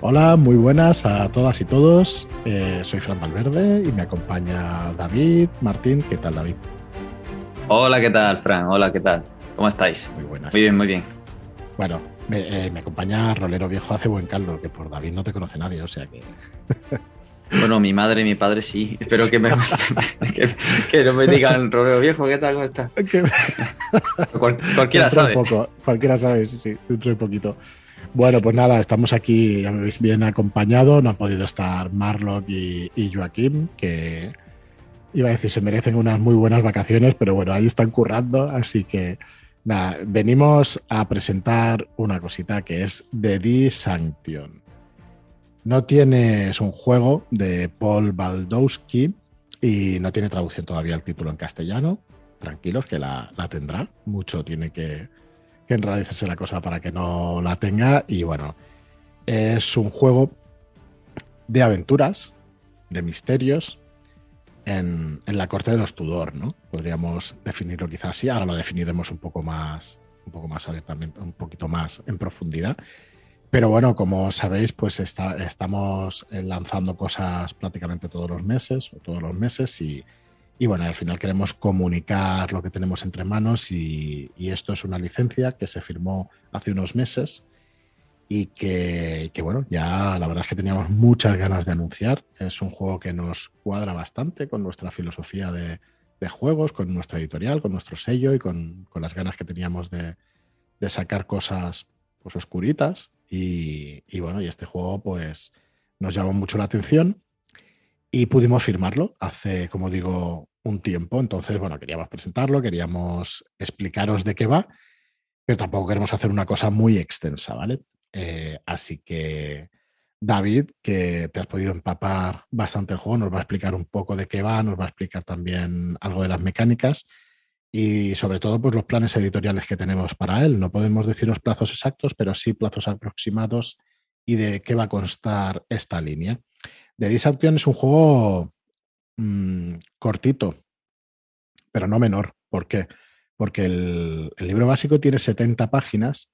Hola, muy buenas a todas y todos. Eh, soy Fran Valverde y me acompaña David Martín. ¿Qué tal, David? Hola, ¿qué tal, Fran? Hola, ¿qué tal? ¿Cómo estáis? Muy buenas. Muy bien, muy bien. Bueno, me, eh, me acompaña Rolero Viejo hace buen caldo, que por David no te conoce nadie, o sea que. Bueno, mi madre y mi padre sí. Espero que, me, que, que no me digan, Rolero Viejo, ¿qué tal? ¿Cómo estás? Cual- cualquiera Dentro sabe. poco, cualquiera sabe, sí, sí, dentro de poquito. Bueno, pues nada, estamos aquí, bien acompañado. No han podido estar Marlock y, y Joaquín, que iba a decir, se merecen unas muy buenas vacaciones, pero bueno, ahí están currando, así que nada, venimos a presentar una cosita que es The D Sanction. No tiene, es un juego de Paul Baldowski y no tiene traducción todavía el título en castellano. Tranquilos, que la, la tendrá. Mucho tiene que, que la cosa para que no la tenga. Y bueno, es un juego de aventuras, de misterios, en, en la corte de los Tudor, ¿no? Podríamos definirlo quizás así. Ahora lo definiremos un poco más, un poco más abiertamente, un poquito más en profundidad. Pero bueno, como sabéis, pues está, estamos lanzando cosas prácticamente todos los meses, o todos los meses, y, y bueno, al final queremos comunicar lo que tenemos entre manos y, esto es una licencia que se firmó hace unos meses y que, bueno, ya la verdad es que teníamos muchas ganas de anunciar. Es un juego que nos cuadra bastante con nuestra filosofía de, juegos, con nuestra editorial, con nuestro sello y con, las ganas que teníamos de, de sacar cosas pues, oscuritas. Y, y, bueno, y este juego pues nos llamó mucho la atención y pudimos firmarlo hace, como digo, un tiempo. Entonces, bueno, queríamos presentarlo, queríamos explicaros de qué va, pero tampoco queremos hacer una cosa muy extensa, ¿vale? Eh, así que David, que te has podido empapar bastante el juego, nos va a explicar un poco de qué va, nos va a explicar también algo de las mecánicas y sobre todo pues los planes editoriales que tenemos para él. No podemos decir los plazos exactos, pero sí plazos aproximados y de qué va a constar esta línea. The Disanction es un juego mmm, cortito, pero no menor. ¿Por qué? Porque el, el, libro básico tiene 70 páginas,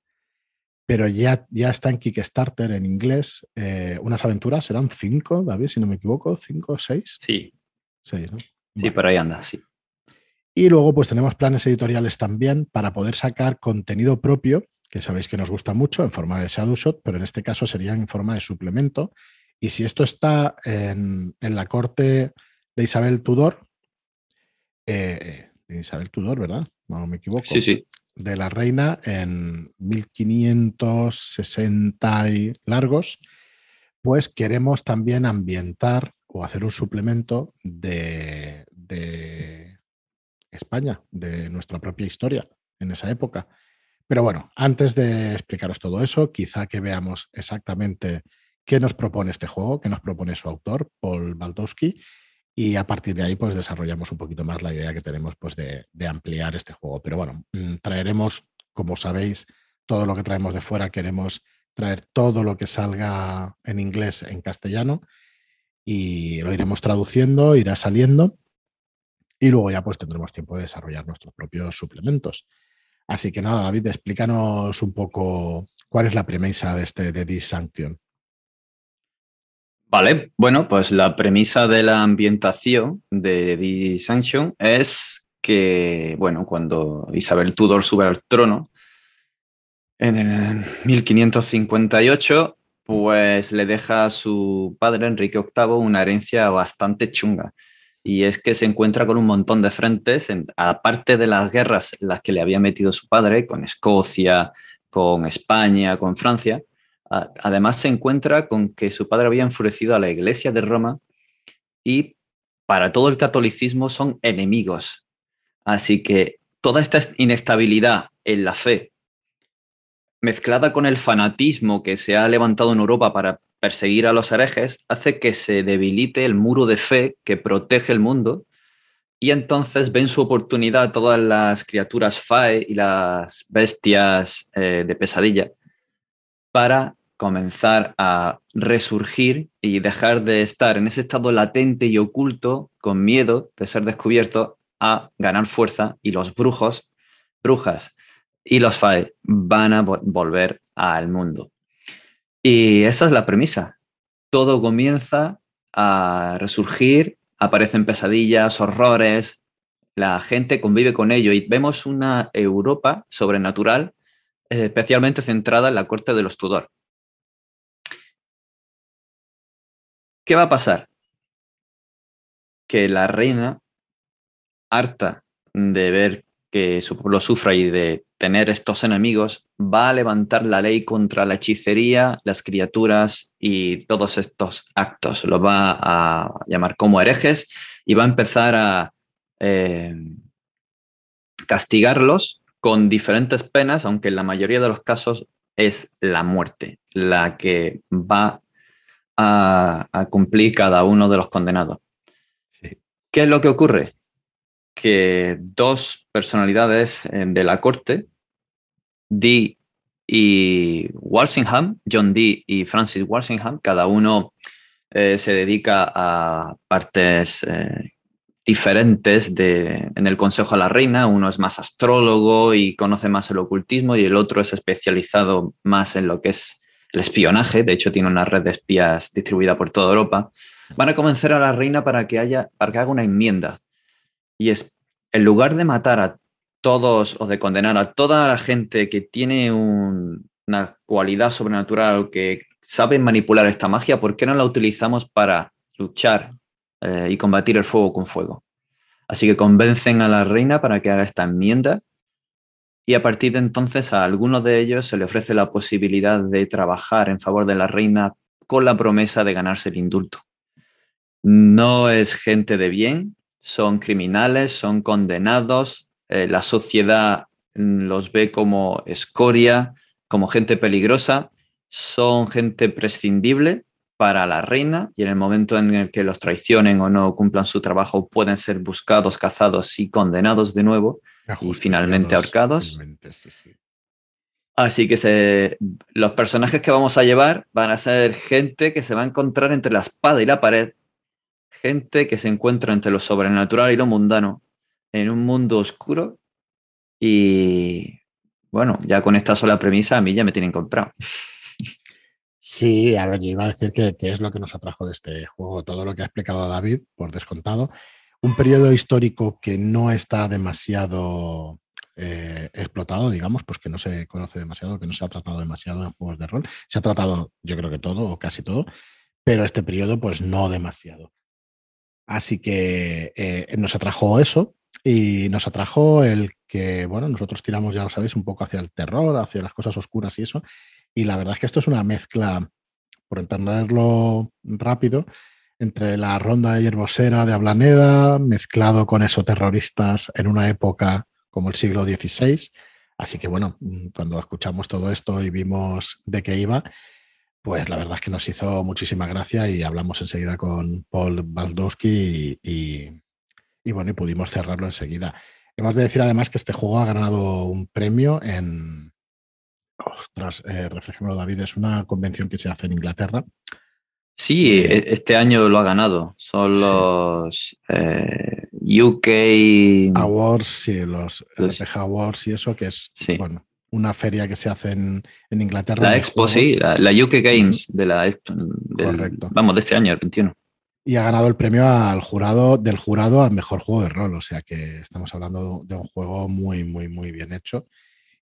pero ya, ya está en Kickstarter en inglés. Eh, unas aventuras serán 5, David, si no me equivoco, 5 o 6. Sí. 6, ¿no? Sí, bueno. por ahí anda, sí. Y luego pues tenemos planes editoriales también para poder sacar contenido propio, que sabéis que nos gusta mucho, en forma de Shadow Shot, pero en este caso serían en forma de suplemento. Y si esto está en, en la corte de Isabel Tudor, eh, de Isabel Tudor, ¿verdad? No me equivoco. Sí, sí. De la reina en 1560 y largos, pues queremos también ambientar o hacer un suplemento de, de España, de nuestra propia historia en esa época. Pero bueno, antes de explicaros todo eso, quizá que veamos exactamente qué nos propone este juego, qué nos propone su autor, Paul Baldowski, y a partir de ahí pues desarrollamos un poquito más la idea que tenemos pues de, ampliar este juego. Pero bueno, mm, traeremos, como sabéis, todo lo que traemos de fuera, queremos traer todo lo que salga en inglés en castellano y lo iremos traduciendo, irá saliendo y luego ya pues tendremos tiempo de desarrollar nuestros propios suplementos. Así que nada, David, explícanos un poco cuál es la premisa de este de. Vale, bueno, pues la premisa de la ambientación de The Sanction es que, bueno, cuando Isabel Tudor sube al trono en el 1558, pues le deja a su padre Enrique VIII una herencia bastante chunga. Y es que se encuentra con un montón de frentes, en, aparte de las guerras en las que le había metido su padre, con Escocia, con España, con Francia. Además se encuentra con que su padre había enfurecido a la iglesia de Roma y para todo el catolicismo son enemigos. Así que toda esta inestabilidad en la fe, mezclada con el fanatismo que se ha levantado en Europa para perseguir a los herejes, hace que se debilite el muro de fe que protege el mundo y entonces ven su oportunidad todas las criaturas Fae y las bestias eh, de pesadilla para comenzar a resurgir y dejar de estar en ese estado latente y oculto, con miedo de ser descubierto, a ganar fuerza y los brujos, brujas y los Fae van a vo volver al mundo. Y esa es la premisa. Todo comienza a resurgir, aparecen pesadillas, horrores, la gente convive con ello y vemos una Europa sobrenatural especialmente centrada en la corte de los Tudor. ¿Qué va a pasar? Que la reina, harta de ver que su pueblo sufra y de tener estos enemigos, va a levantar la ley contra la hechicería, las criaturas y todos estos actos. Los va a llamar como herejes y va a empezar a eh, castigarlos con diferentes penas, aunque en la mayoría de los casos es la muerte la que va a, cumplir cada uno de los condenados. ¿Qué es lo que ocurre? Que dos personalidades eh, de la corte, Dee y Walsingham, John Dee y Francis Walsingham, cada uno eh, se dedica a partes eh, diferentes de, en el Consejo a la Reina. Uno es más astrólogo y conoce más el ocultismo y el otro es especializado más en lo que es el espionaje. De hecho, tiene una red de espías distribuida por toda Europa. Van a convencer a la reina para que, haya, para que haga una enmienda. Y es, en lugar de matar a todos o de condenar a toda la gente que tiene una cualidad sobrenatural que sabe manipular esta magia, ¿por qué no la utilizamos para luchar eh, y combatir el fuego con fuego. Así que convencen a la reina para que haga esta enmienda y a partir de entonces a algunos de ellos se le ofrece la posibilidad de trabajar en favor de la reina con la promesa de ganarse el indulto. No es gente de bien, son criminales, son condenados, eh, la sociedad los ve como escoria, como gente peligrosa, son gente prescindible para la reina y en el momento en el que los traicionen o no cumplan su trabajo pueden ser buscados, cazados y condenados de nuevo y finalmente ahorcados. Así que los personajes que vamos a llevar van a ser gente que se va a encontrar entre la espada y la pared, gente que se encuentra entre lo sobrenatural y lo mundano, en un mundo oscuro y bueno, ya con esta sola premisa a mí ya me tienen comprado. Sí, a ver, yo iba a decir que, es lo que nos atrajo de este juego, todo lo que ha explicado David, por descontado. Un periodo histórico que no está demasiado eh, explotado, digamos, pues que no se conoce demasiado, que no se ha tratado demasiado en juegos de rol. Se ha tratado, yo creo que todo, o casi todo, pero este periodo, pues no demasiado. Así que eh, nos atrajo eso y nos atrajo el que, bueno, nosotros tiramos, ya lo sabéis, un poco hacia el terror, hacia las cosas oscuras y eso. Y la verdad es que esto es una mezcla, por entenderlo rápido, entre la ronda de hierbosera de Ablaneda, mezclado con esos terroristas en una época como el siglo XVI. Así que bueno, cuando escuchamos todo esto y vimos de qué iba, pues la verdad es que nos hizo muchísima gracia y hablamos enseguida con Paul Baldowski y, y bueno, y pudimos cerrarlo enseguida. Hemos de decir además que este juego ha ganado un premio en, Ostras, eh, David, es una convención que se hace en Inglaterra. Sí, eh, e, este año lo ha ganado. Son los eh, UK Awards, sí, los, los... Awards y eso, que es bueno, una feria que se hace en, Inglaterra. La Expo, sí, la, UK Games de la Correcto. Vamos, de este año, el 21. Y ha ganado el premio al jurado, del jurado al mejor juego de rol. O sea que estamos hablando de un juego muy, muy, muy bien hecho.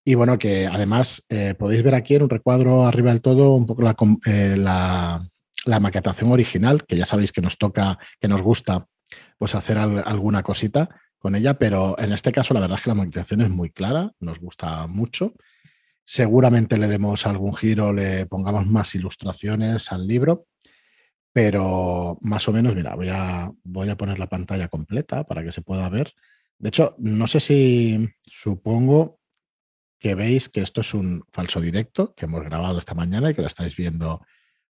Y bueno, que además eh, podéis ver aquí en un recuadro arriba del todo un poco la, eh, la, maquetación original, que ya sabéis que nos toca, que nos gusta pues hacer alguna cosita con ella, pero en este caso la verdad es que la maquetación es muy clara, nos gusta mucho. Seguramente le demos algún giro, le pongamos más ilustraciones al libro, pero más o menos, mira, voy a, voy a poner la pantalla completa para que se pueda ver. De hecho, no sé si supongo que veis que esto es un falso directo que hemos grabado esta mañana y que lo estáis viendo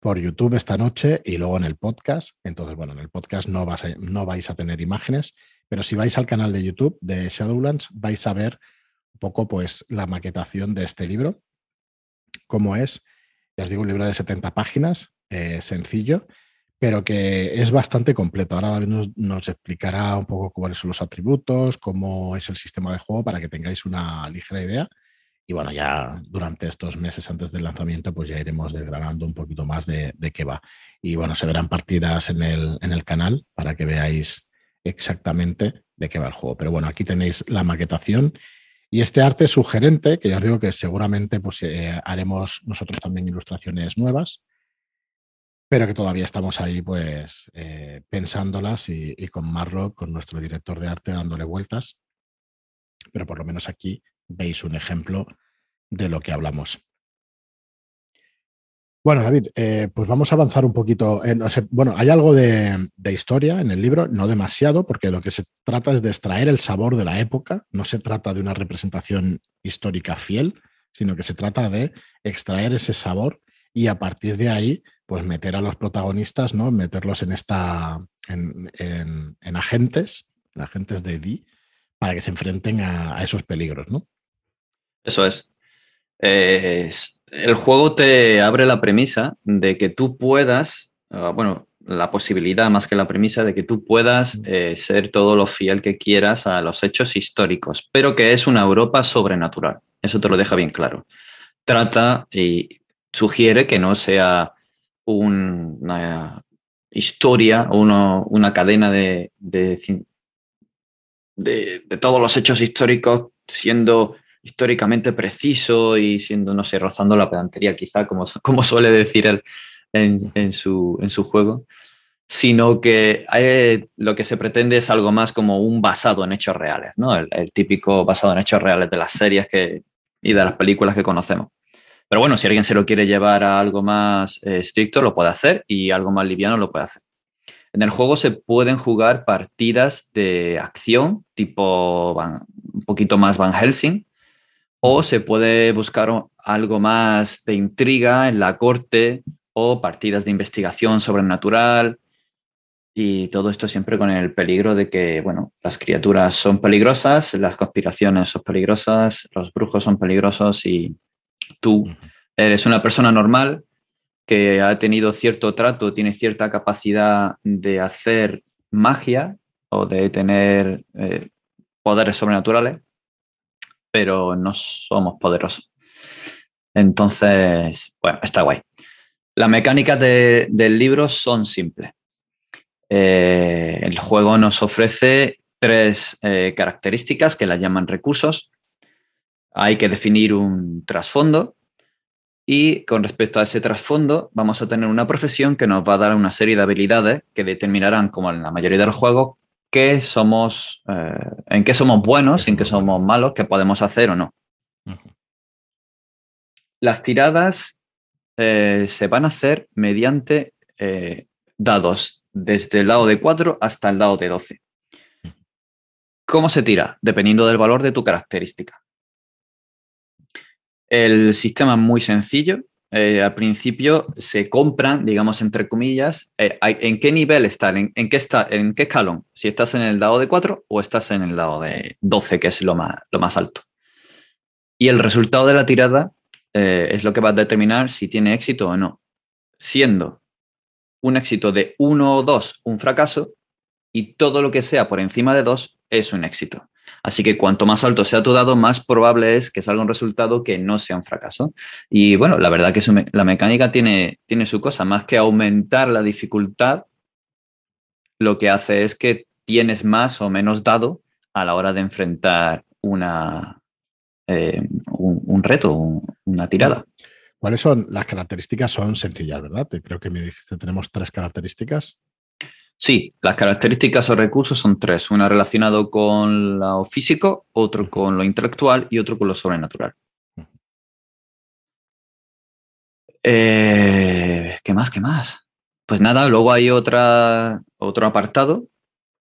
por YouTube esta noche y luego en el podcast. Entonces, bueno, en el podcast no, no vais a tener imágenes, pero si vais al canal de YouTube de Shadowlands vais a ver un poco pues la maquetación de este libro, cómo es. Ya os digo, un libro de 70 páginas, eh, sencillo, pero que es bastante completo. Ahora David nos, explicará un poco cuáles son los atributos, cómo es el sistema de juego para que tengáis una ligera idea Y bueno, ya durante estos meses antes del lanzamiento, pues ya iremos desgranando un poquito más de, qué va. Y bueno, se verán partidas en el, en el canal para que veáis exactamente de qué va el juego. Pero bueno, aquí tenéis la maquetación y este arte sugerente, que ya os digo que seguramente pues, eh, haremos nosotros también ilustraciones nuevas, pero que todavía estamos ahí pues eh, pensándolas y, con Marrock, con nuestro director de arte, dándole vueltas. Pero por lo menos aquí veis un ejemplo de lo que hablamos. Bueno, David, eh, pues vamos a avanzar un poquito. bueno, hay algo de, historia en el libro, no demasiado, porque lo que se trata es de extraer el sabor de la época. No se trata de una representación histórica fiel, sino que se trata de extraer ese sabor y a partir de ahí, pues meter a los protagonistas, ¿no? Meterlos en esta, en, agentes, en agentes de D, para que se enfrenten a, a esos peligros, ¿no? Eso es. el juego te abre la premisa de que tú puedas, ah, bueno, la posibilidad más que la premisa de que tú puedas eh, ser todo lo fiel que quieras a los hechos históricos, pero que es una Europa sobrenatural. Eso te lo deja bien claro. Trata y sugiere que no sea una historia o una cadena de, de, de todos los hechos históricos siendo históricamente preciso y siendo, no sé, rozando la pedantería quizá, como, como suele decir él en, su, en su juego, sino que lo que se pretende es algo más como un basado en hechos reales, ¿no? El, típico basado en hechos reales de las series que, y de las películas que conocemos. Pero bueno, si alguien se lo quiere llevar a algo más eh, estricto, lo puede hacer y algo más liviano lo puede hacer. En el juego se pueden jugar partidas de acción, tipo un poquito más Van Helsing, o se puede buscar algo más de intriga en la corte o partidas de investigación sobrenatural y todo esto siempre con el peligro de que, bueno, las criaturas son peligrosas, las conspiraciones son peligrosas, los brujos son peligrosos y tú eres una persona normal que ha tenido cierto trato, tiene cierta capacidad de hacer magia o de tener eh, poderes sobrenaturales pero no somos poderosos. Entonces, bueno, está guay. Las mecánicas del libro son simples. Eh, el juego nos ofrece tres eh, características que las llaman recursos. Hay que definir un trasfondo y con respecto a ese trasfondo vamos a tener una profesión que nos va a dar una serie de habilidades que determinarán, como en la mayoría de los juegos, somos, eh, en qué somos buenos, en qué somos malos, qué podemos hacer o no. Las tiradas eh, se van a hacer mediante eh, dados, desde el dado de 4 hasta el dado de 12. ¿Cómo se tira? Dependiendo del valor de tu característica. El sistema es muy sencillo. Eh, al principio se compran, digamos, entre comillas, eh, en qué nivel en, qué está, en qué escalón, si estás en el dado de 4 o estás en el dado de 12, que es lo más, lo más alto. Y el resultado de la tirada eh, es lo que va a determinar si tiene éxito o no, siendo un éxito de 1 o 2 un fracaso y todo lo que sea por encima de 2 es un éxito. Así que cuanto más alto sea tu dado, más probable es que salga un resultado que no sea un fracaso. Y bueno, la verdad que la mecánica tiene, tiene su cosa, más que aumentar la dificultad, lo que hace es que tienes más o menos dado a la hora de enfrentar una, eh, un, reto, una tirada. ¿Cuáles son las características? Son sencillas, ¿verdad? Creo que me dijiste, tenemos tres características. Sí, las características o recursos son tres. Una relacionado con lo físico, otro con lo intelectual y otro con lo sobrenatural. Eh, ¿Qué más? ¿Qué más? Pues nada, luego hay otra, otro apartado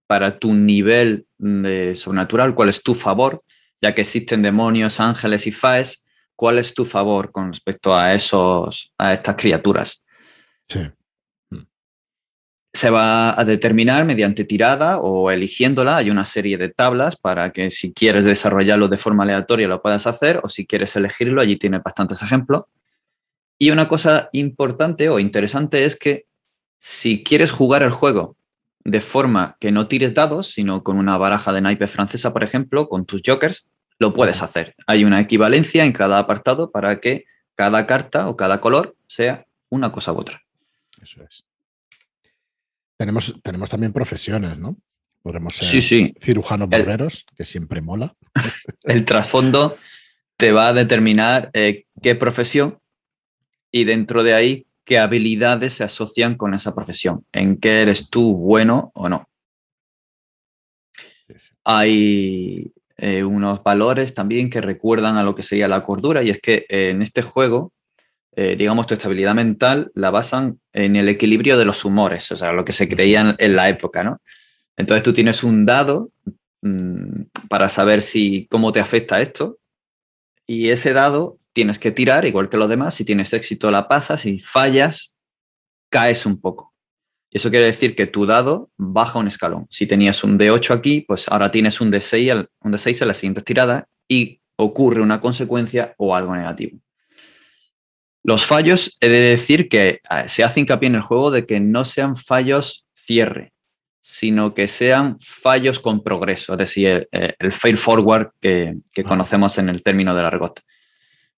para tu nivel de sobrenatural, cuál es tu favor, ya que existen demonios, ángeles y faes, cuál es tu favor con respecto a esos, a estas criaturas. Sí se va a determinar mediante tirada o eligiéndola. Hay una serie de tablas para que si quieres desarrollarlo de forma aleatoria lo puedas hacer o si quieres elegirlo, allí tienes bastantes ejemplos. Y una cosa importante o interesante es que si quieres jugar el juego de forma que no tires dados, sino con una baraja de naipe francesa, por ejemplo, con tus jokers, lo puedes hacer. Hay una equivalencia en cada apartado para que cada carta o cada color sea una cosa u otra. Eso es. Tenemos, tenemos también profesiones, ¿no? Podremos ser Sí, sí. cirujanos barberos, que siempre mola. El trasfondo te va a determinar eh, qué profesión y dentro de ahí qué habilidades se asocian con esa profesión, en qué eres tú bueno o no. Sí, sí. Hay eh, unos valores también que recuerdan a lo que sería la cordura y es que eh, en este juego, eh, digamos, tu estabilidad mental la basan en el equilibrio de los humores, o sea, lo que se creía en, en la época, ¿no? Entonces tú tienes un dado mm, para saber si cómo te afecta esto y ese dado tienes que tirar igual que los demás, si tienes éxito la pasas, si fallas caes un poco. Y eso quiere decir que tu dado baja un escalón. Si tenías un D8 aquí, pues ahora tienes un D6, al- un D6 en la siguiente tirada y ocurre una consecuencia o algo negativo. Los fallos, he de decir que eh, se hace hincapié en el juego de que no sean fallos cierre, sino que sean fallos con progreso, es decir, el, el fail forward que, que Ah. conocemos en el término del argot.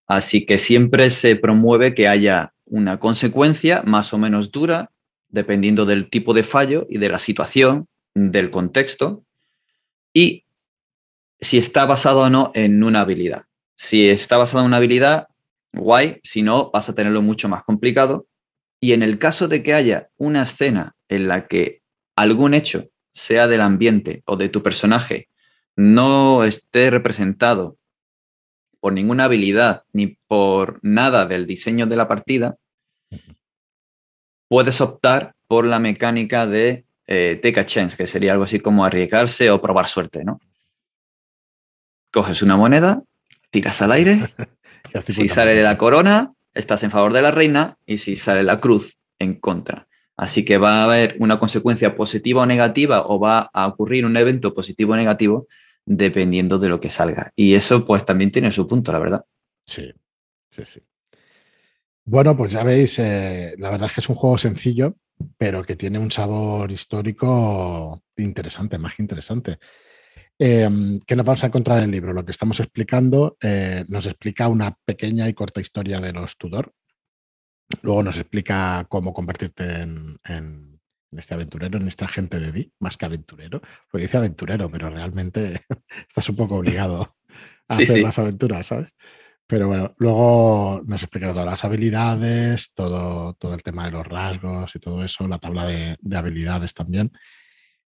Así que siempre se promueve que haya una consecuencia más o menos dura, dependiendo del tipo de fallo y de la situación, del contexto, y si está basado o no en una habilidad. Si está basado en una habilidad, guay, si no, vas a tenerlo mucho más complicado. Y en el caso de que haya una escena en la que algún hecho, sea del ambiente o de tu personaje, no esté representado por ninguna habilidad ni por nada del diseño de la partida, puedes optar por la mecánica de eh, take a chance, que sería algo así como arriesgarse o probar suerte, ¿no? Coges una moneda, tiras al aire, si 50%. sale la corona, estás en favor de la reina y si sale la cruz, en contra. Así que va a haber una consecuencia positiva o negativa o va a ocurrir un evento positivo o negativo dependiendo de lo que salga. Y eso pues también tiene su punto, la verdad. Sí, sí, sí. Bueno, pues ya veis, eh, la verdad es que es un juego sencillo, pero que tiene un sabor histórico interesante, más que interesante. Eh, ¿Qué nos vamos a encontrar en el libro? Lo que estamos explicando eh, nos explica una pequeña y corta historia de los Tudor. Luego nos explica cómo convertirte en, en- en este aventurero, en este agente de Di, más que aventurero. Pues dice aventurero, pero realmente estás un poco obligado a Sí, hacer sí. las aventuras, ¿sabes? Pero bueno, luego nos explica todas las habilidades, todo, todo el tema de los rasgos y todo eso, la tabla de, de habilidades también.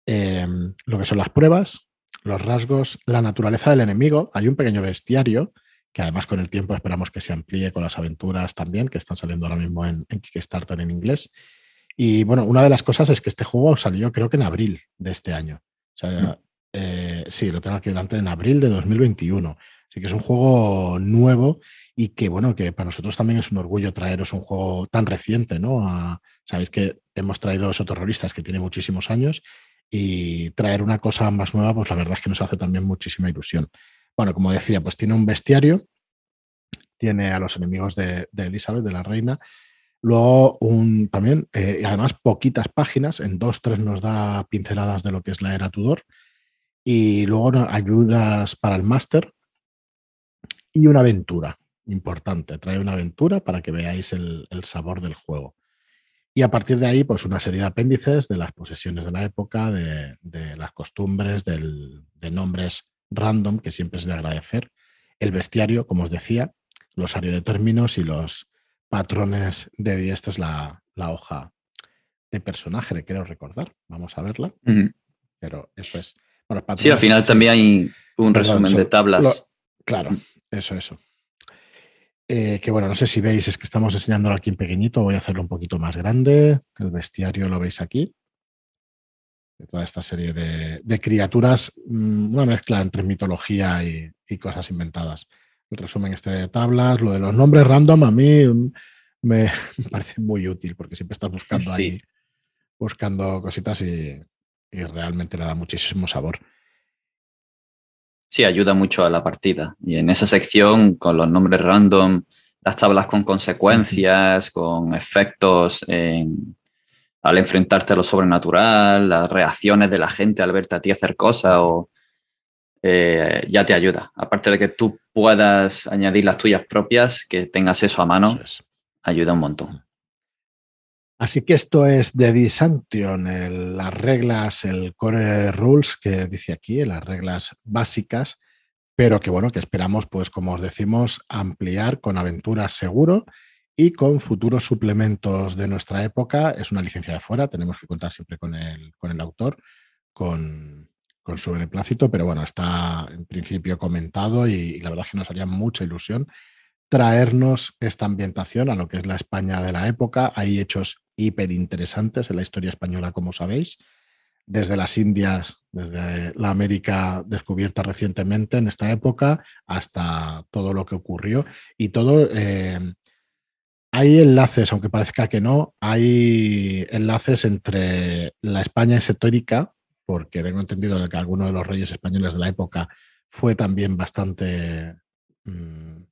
Eh, lo que son las pruebas, los rasgos, la naturaleza del enemigo. Hay un pequeño bestiario que además con el tiempo esperamos que se amplíe con las aventuras también, que están saliendo ahora mismo en, en Kickstarter en inglés. Y bueno, una de las cosas es que este juego salió creo que en abril de este año. O sea, eh, sí, lo tengo aquí delante en abril de 2021. Así que es un juego nuevo y que, bueno, que para nosotros también es un orgullo traeros un juego tan reciente, ¿no? A- Sabéis que hemos traído Soterroristas que tiene muchísimos años y traer una cosa más nueva, pues la verdad es que nos hace también muchísima ilusión. Bueno, como decía, pues tiene un bestiario, tiene a los enemigos de, de Elizabeth, de la reina, luego un también, eh, además poquitas páginas, en dos, tres nos da pinceladas de lo que es la era Tudor, y luego ayudas para el máster y una aventura importante, trae una aventura para que veáis el sabor del juego. Y a partir de ahí, pues una serie de apéndices de las posesiones de la época, de, de las costumbres, del- de nombres random, que siempre es de agradecer. El bestiario, como os decía, glosario de términos y los patrones de Di. Esta es la, la hoja de personaje, creo recordar. Vamos a verla, pero eso es. Bueno, Sí, al final también hay un Perdón, resumen de tablas. lo- Claro, eso, eso. Eh, que bueno, no sé si veis, es que estamos enseñándolo aquí en pequeñito, voy a hacerlo un poquito más grande. El bestiario lo veis aquí. De toda esta serie de, de criaturas, mm, una mezcla entre mitología y, y cosas inventadas. El resumen este de tablas, lo de los nombres random a mí mm, me, me parece muy útil porque siempre estás buscando Sí. ahí, buscando cositas y, y realmente le da muchísimo sabor. Sí, ayuda mucho a la partida. Y en esa sección, con los nombres random, las tablas con consecuencias, con efectos en- al enfrentarte a lo sobrenatural, las reacciones de la gente al verte a ti hacer cosas o eh, ya te ayuda. Aparte de que tú puedas añadir las tuyas propias, que tengas eso a mano, ayuda un montón. Así que esto es de Disanction, las reglas, el core rules que dice aquí, las reglas básicas, pero que bueno, que esperamos, pues como os decimos, ampliar con aventuras seguro y con futuros suplementos de nuestra época. Es una licencia de fuera, tenemos que contar siempre con el, con el autor, con, con su beneplácito, pero bueno, está en principio comentado y la verdad es que nos haría mucha ilusión traernos esta ambientación a lo que es la España de la época. Hay hechos hiper interesantes en la historia española, como sabéis, desde las Indias, desde la América descubierta recientemente en esta época, hasta todo lo que ocurrió. Y todo, eh, hay enlaces, aunque parezca que no, hay enlaces entre la España esotérica, porque tengo entendido que alguno de los reyes españoles de la época fue también bastante... Mm,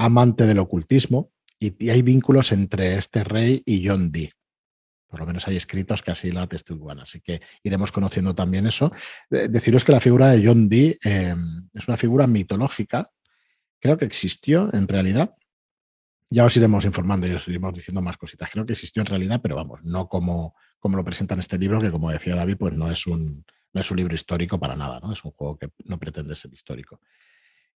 amante del ocultismo y, hay vínculos entre este rey y John Dee. Por lo menos hay escritos que así lo atestiguan, así que iremos conociendo también eso. deciros que la figura de John Dee em, es una figura mitológica, creo que existió en realidad. Ya os iremos informando y os iremos diciendo más cositas. Creo que existió en realidad, pero vamos, no como, como lo presenta en este libro, que como decía David, pues no es un, no es un libro histórico para nada, ¿no? Es un juego que no pretende ser histórico.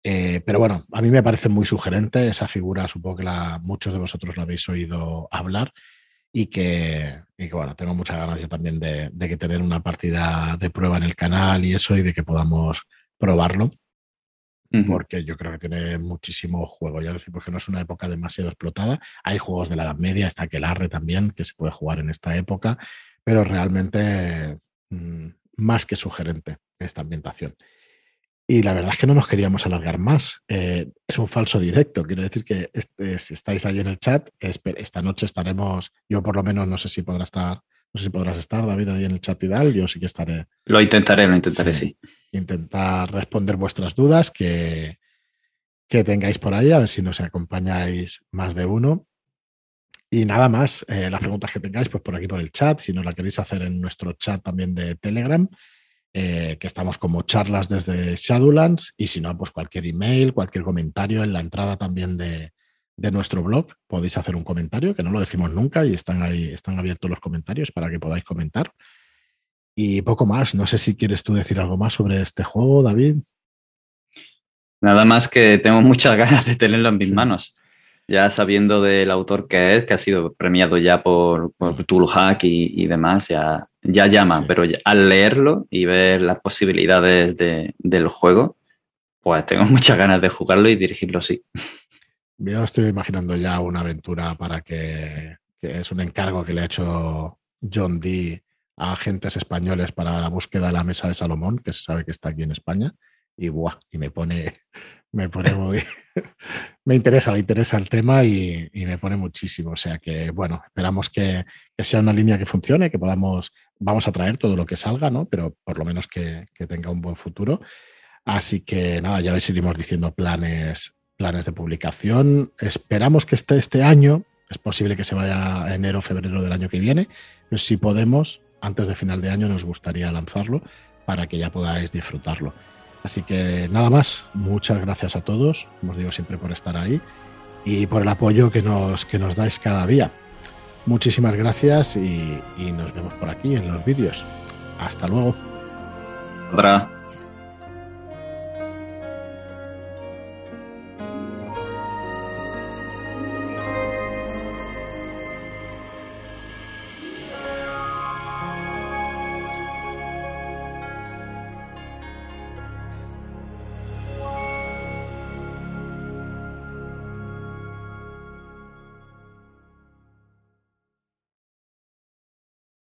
Eh, pero bueno, a mí me parece muy sugerente esa figura, supongo que la, muchos de vosotros la habéis oído hablar y que, bueno, tengo muchas ganas yo también de, que tener una partida de prueba en el canal y eso y de que podamos probarlo. Porque yo creo que tiene muchísimo juego. Ya decimos que no es una época demasiado explotada. Hay juegos de la Edad Media, está Aquelarre también, que se puede jugar en esta época, pero realmente mm, más que sugerente esta ambientación. Y la verdad es que no nos queríamos alargar más. Eh, es un falso directo. Quiero decir que este, si estáis ahí en el chat, esta noche estaremos, yo por lo menos no sé si podrá estar, no sé si podrás estar, David, ahí en el chat y tal. Yo sí que estaré. Lo intentaré, lo intentaré, sí. Intentar responder vuestras dudas que, que tengáis por ahí, a ver si nos acompañáis más de uno. Y nada más, eh, las preguntas que tengáis, pues por aquí por el chat, si no la queréis hacer en nuestro chat también de Telegram. Eh, que estamos como charlas desde Shadowlands y si no, pues cualquier email, cualquier comentario en la entrada también de, nuestro blog. Podéis hacer un comentario, que no lo decimos nunca y están ahí, están abiertos los comentarios para que podáis comentar. Y poco más, no sé si quieres tú decir algo más sobre este juego, David. Nada más que tengo muchas ganas de tenerlo en mis manos ya sabiendo del autor que es, que ha sido premiado ya por, por Toolhack y, demás, ya, ya llama, pero al leerlo y ver las posibilidades del juego, pues tengo muchas ganas de jugarlo y dirigirlo sí. Yo estoy imaginando ya una aventura para que, que es un encargo que le ha hecho John Dee a agentes españoles para la búsqueda de la mesa de Salomón, que se sabe que está aquí en España, y buah, y me pone, me pone muy. me interesa, me interesa el tema y, me pone muchísimo. O sea que, bueno, esperamos que, sea una línea que funcione, que podamos. Vamos a traer todo lo que salga, ¿no? Pero por lo menos que, tenga un buen futuro. Así que nada, ya os iremos diciendo planes, planes de publicación. Esperamos que esté este año. Es posible que se vaya a enero o febrero del año que viene. Pero si podemos, antes de final de año, nos gustaría lanzarlo para que ya podáis disfrutarlo. Así que nada más, muchas gracias a todos, como os digo siempre por estar ahí y por el apoyo que nos, que nos dais cada día. Muchísimas gracias y, nos vemos por aquí en los vídeos. Hasta luego.